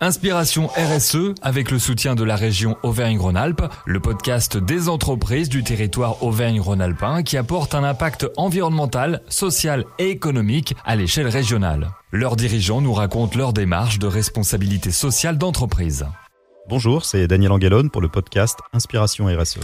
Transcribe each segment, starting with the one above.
Inspiration RSE avec le soutien de la région Auvergne-Rhône-Alpes, le podcast des entreprises du territoire Auvergne-Rhône-Alpin qui apporte un impact environnemental, social et économique à l'échelle régionale. Leurs dirigeants nous racontent leur démarche de responsabilité sociale d'entreprise. Bonjour, c'est Daniel Angalone pour le podcast Inspiration RSE.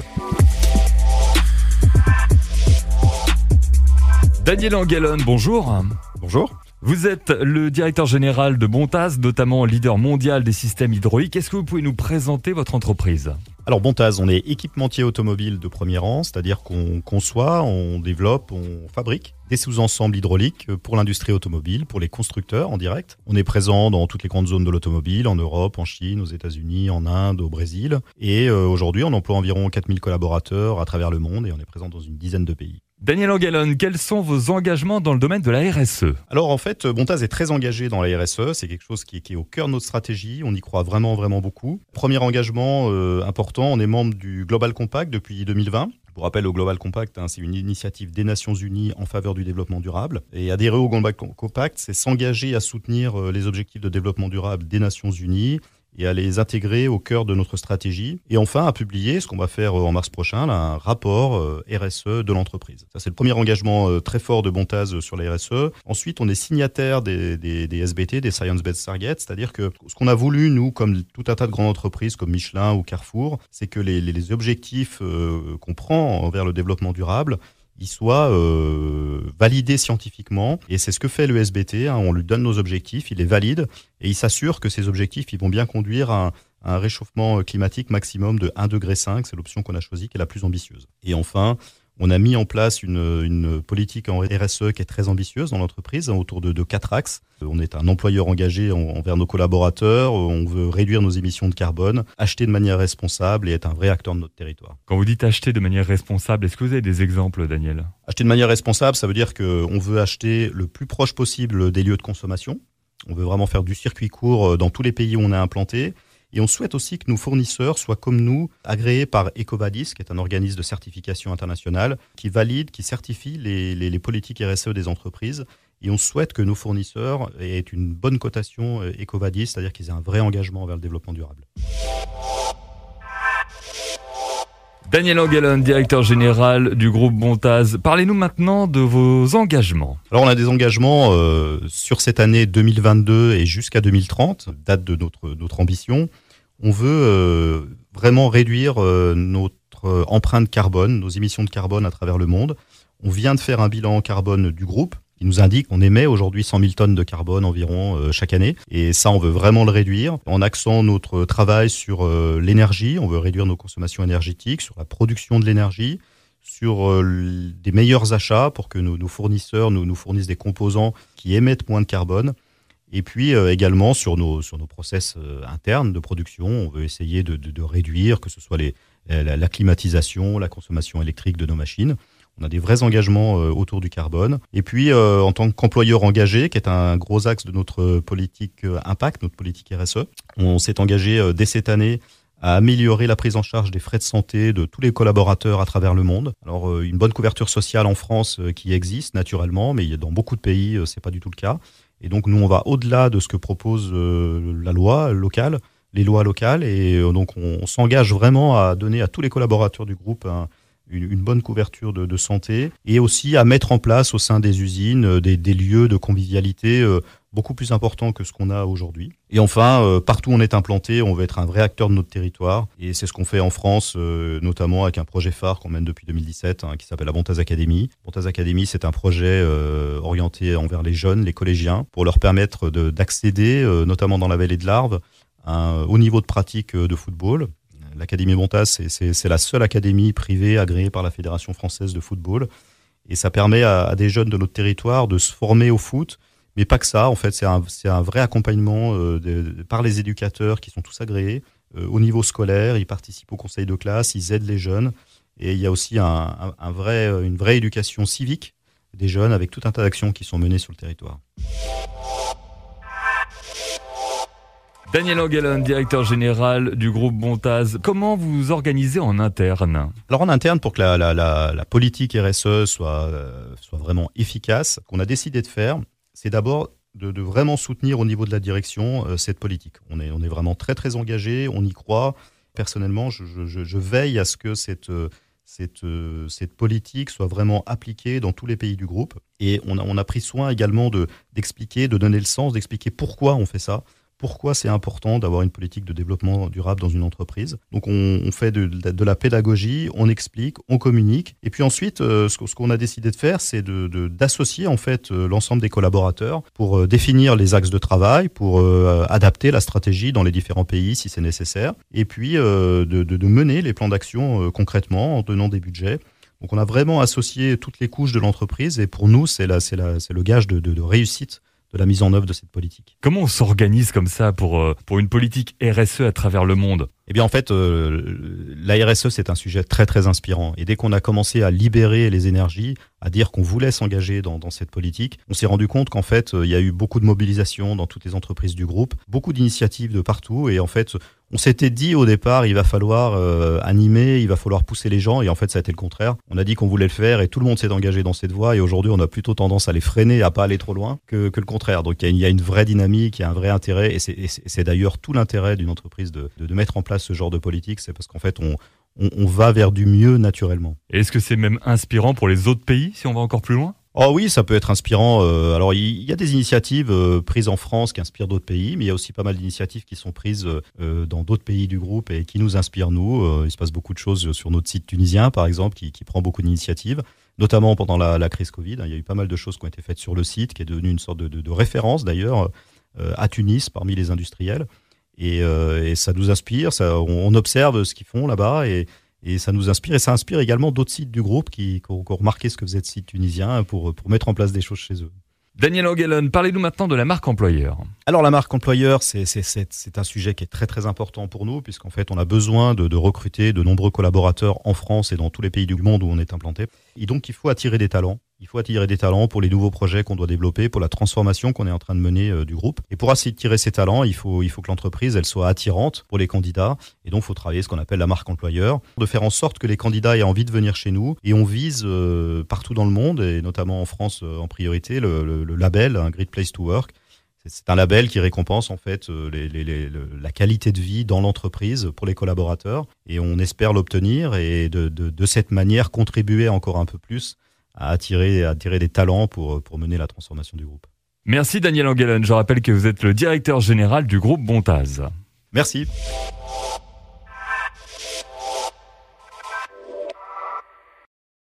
Daniel Angalone, bonjour. Bonjour. Vous êtes le directeur général de Bontaz, notamment leader mondial des systèmes hydrauliques. Est-ce que vous pouvez nous présenter votre entreprise? Alors Bontaz, on est équipementier automobile de premier rang, c'est-à-dire qu'on conçoit, on développe, on fabrique des sous-ensembles hydrauliques pour l'industrie automobile, pour les constructeurs en direct. On est présent dans toutes les grandes zones de l'automobile, en Europe, en Chine, aux États-Unis, en Inde, au Brésil. Et euh, aujourd'hui, on emploie environ 4000 collaborateurs à travers le monde et on est présent dans une dizaine de pays. Daniel Angalone, quels sont vos engagements dans le domaine de la RSE Alors en fait, Bontaz est très engagé dans la RSE. C'est quelque chose qui est, au cœur de notre stratégie. On y croit vraiment, vraiment beaucoup. Premier engagement euh, important, on est membre du Global Compact depuis 2020. Je vous rappelle, le Global Compact, hein, c'est une initiative des Nations Unies en faveur du développement durable. Et adhérer au Global Compact, c'est s'engager à soutenir euh, les objectifs de développement durable des Nations Unies et à les intégrer au cœur de notre stratégie. Et enfin, à publier, ce qu'on va faire euh, en mars prochain, un rapport euh, RSE de l'entreprise. Ça, c'est le premier engagement euh, très fort de Bontaz sur la RSE. Ensuite, on est signataire des, des, des SBT, des Science Based Targets, c'est-à-dire que ce qu'on a voulu, nous, comme tout un tas de grandes entreprises comme Michelin ou Carrefour, c'est que les, les objectifs qu'on prend envers le développement durable, soit euh, validé scientifiquement. Et c'est ce que fait le SBT. Hein. on lui donne nos objectifs, il les valide et il s'assure que ces objectifs ils vont bien conduire à un, réchauffement climatique maximum de 1,5 degré. C'est l'option qu'on a choisie qui est la plus ambitieuse. Et enfin, on a mis en place une, politique en RSE qui est très ambitieuse dans l'entreprise, hein, autour de, quatre axes. On est un employeur engagé envers nos collaborateurs, on veut réduire nos émissions de carbone, acheter de manière responsable et être un vrai acteur de notre territoire. Quand vous dites acheter de manière responsable, est-ce que vous avez des exemples, Daniel? Acheter de manière responsable, ça veut dire qu'on veut acheter le plus proche possible des lieux de consommation. On veut vraiment faire du circuit court euh, dans tous les pays où on est implanté. Et on souhaite aussi que nos fournisseurs soient comme nous, agréés par EcoVadis, qui est un organisme de certification internationale, qui valide, qui certifie les, les, politiques RSE des entreprises. Et on souhaite que nos fournisseurs aient une bonne cotation euh, EcoVadis, c'est-à-dire qu'ils aient un vrai engagement vers le développement durable. Daniel Angelon, directeur général du groupe Bontaz. Parlez-nous maintenant de vos engagements. Alors on a des engagements euh, sur cette année 2022 et jusqu'à 2030, date de notre, notre ambition on veut euh, vraiment réduire euh, notre empreinte carbone, nos émissions de carbone à travers le monde. On vient de faire un bilan carbone du groupe qui nous indique qu'on émet aujourd'hui 100 000 tonnes de carbone environ chaque année. Et ça, on veut vraiment le réduire en axant notre travail sur l'énergie. On veut réduire nos consommations énergétiques, sur la production de l'énergie, sur des meilleurs achats pour que nos, fournisseurs nous, fournissent des composants qui émettent moins de carbone. Et puis euh, également sur nos, sur nos process euh, internes de production, on veut essayer de, réduire, que ce soit les, la, climatisation, la consommation électrique de nos machines. On a des vrais engagements euh, autour du carbone. Et puis, en tant qu'employeur engagé, qui est un gros axe de notre politique impact, notre politique RSE, on s'est engagé dès cette année à améliorer la prise en charge des frais de santé de tous les collaborateurs à travers le monde. Alors une bonne couverture sociale en France qui existe naturellement, mais dans beaucoup de pays c'est pas du tout le cas. Et donc nous, on va au-delà de ce que propose euh, la loi locale, les lois locales, et euh, donc on, s'engage vraiment à donner à tous les collaborateurs du groupe une, bonne couverture de, santé, et aussi à mettre en place au sein des usines euh, des, des lieux de convivialité beaucoup plus important que ce qu'on a aujourd'hui. Et enfin, euh, partout où on est implanté, on veut être un vrai acteur de notre territoire. Et c'est ce qu'on fait en France, euh, notamment avec un projet phare qu'on mène depuis 2017, hein, qui s'appelle la Bontaz Academy. Bontaz Academy, c'est un projet euh, orienté envers les jeunes, les collégiens, pour leur permettre d'accéder, notamment dans la vallée de l'Arve, au niveau de pratique de football. L'Académie Bontaz, c'est la seule académie privée agréée par la Fédération française de football. Et ça permet à, des jeunes de notre territoire de se former au foot, mais pas que ça, en fait, c'est un, vrai accompagnement euh, par les éducateurs qui sont tous agréés. Euh, au niveau scolaire, ils participent au conseil de classe, ils aident les jeunes. Et il y a aussi une vraie éducation civique des jeunes avec tout un tas d'actions qui sont menées sur le territoire. Daniel Angelon, directeur général du groupe Bontaz. Comment vous organisez en interne Alors en interne, pour que la, politique RSE soit, euh, soit vraiment efficace, qu'on a décidé de faire, c'est d'abord de, vraiment soutenir au niveau de la direction euh, cette politique. On est, vraiment très très engagé, on y croit. Personnellement, je, veille à ce que cette, euh, cette, politique soit vraiment appliquée dans tous les pays du groupe. Et on a pris soin également d'expliquer, de donner le sens, d'expliquer pourquoi on fait ça pourquoi c'est important d'avoir une politique de développement durable dans une entreprise. Donc on, fait de, la pédagogie, on explique, on communique, et puis ensuite euh, ce, qu'on a décidé de faire, c'est d'associer en fait euh, l'ensemble des collaborateurs pour euh, définir les axes de travail, pour adapter la stratégie dans les différents pays si c'est nécessaire, et puis de, mener les plans d'action concrètement en donnant des budgets. Donc on a vraiment associé toutes les couches de l'entreprise, et pour nous c'est le gage de réussite de la mise en œuvre de cette politique. Comment on s'organise comme ça pour, euh, pour une politique RSE à travers le monde? Eh bien, en fait, euh, la RSE, c'est un sujet très, très inspirant. Et dès qu'on a commencé à libérer les énergies, à dire qu'on voulait s'engager dans, cette politique, on s'est rendu compte qu'en fait, euh, il y a eu beaucoup de mobilisation dans toutes les entreprises du groupe, beaucoup d'initiatives de partout. Et en fait, on s'était dit au départ, il va falloir euh, animer, il va falloir pousser les gens. Et en fait, ça a été le contraire. On a dit qu'on voulait le faire et tout le monde s'est engagé dans cette voie. Et aujourd'hui, on a plutôt tendance à les freiner, à pas aller trop loin que, le contraire. Donc, il y, a une vraie dynamique, il y a un vrai intérêt. Et c'est d'ailleurs tout l'intérêt d'une entreprise de, de mettre en place ce genre de politique, c'est parce qu'en fait, on, on, va vers du mieux naturellement. Est-ce que c'est même inspirant pour les autres pays si on va encore plus loin? Oh oui, ça peut être inspirant. Euh, alors il y, a des initiatives euh, prises en France qui inspirent d'autres pays, mais il y a aussi pas mal d'initiatives qui sont prises euh, dans d'autres pays du groupe et qui nous inspirent nous. il se passe beaucoup de choses sur notre site tunisien, par exemple, qui, prend beaucoup d'initiatives, notamment pendant la, crise Covid. Il y a eu pas mal de choses qui ont été faites sur le site, qui est devenu une sorte de, référence d'ailleurs à Tunis parmi les industriels. Et, ça nous inspire, ça, on, observe ce qu'ils font là-bas et, ça nous inspire et ça inspire également d'autres sites du groupe qui, ont, remarqué ce que faisait ce site tunisien pour, pour mettre en place des choses chez eux. Daniel O'Gallon, parlez-nous maintenant de la marque employeur. Alors la marque employeur, c'est un sujet qui est très très important pour nous, puisqu'en fait on a besoin de, de, recruter de nombreux collaborateurs en France et dans tous les pays du monde où on est implanté. Et donc il faut attirer des talents. Il faut attirer des talents pour les nouveaux projets qu'on doit développer, pour la transformation qu'on est en train de mener euh, du groupe. Et pour attirer ces talents, il faut, il faut que l'entreprise elle soit attirante pour les candidats. Et donc, il faut travailler ce qu'on appelle la marque employeur, de faire en sorte que les candidats aient envie de venir chez nous. Et on vise euh, partout dans le monde, et notamment en France euh, en priorité, le, label, un Great Place to Work. C'est un label qui récompense en fait la qualité de vie dans l'entreprise pour les collaborateurs et on espère l'obtenir et de, de, cette manière contribuer encore un peu plus à attirer, à attirer des talents pour, pour mener la transformation du groupe. Merci Daniel Angelen. Je rappelle que vous êtes le directeur général du groupe Bontaz. Merci.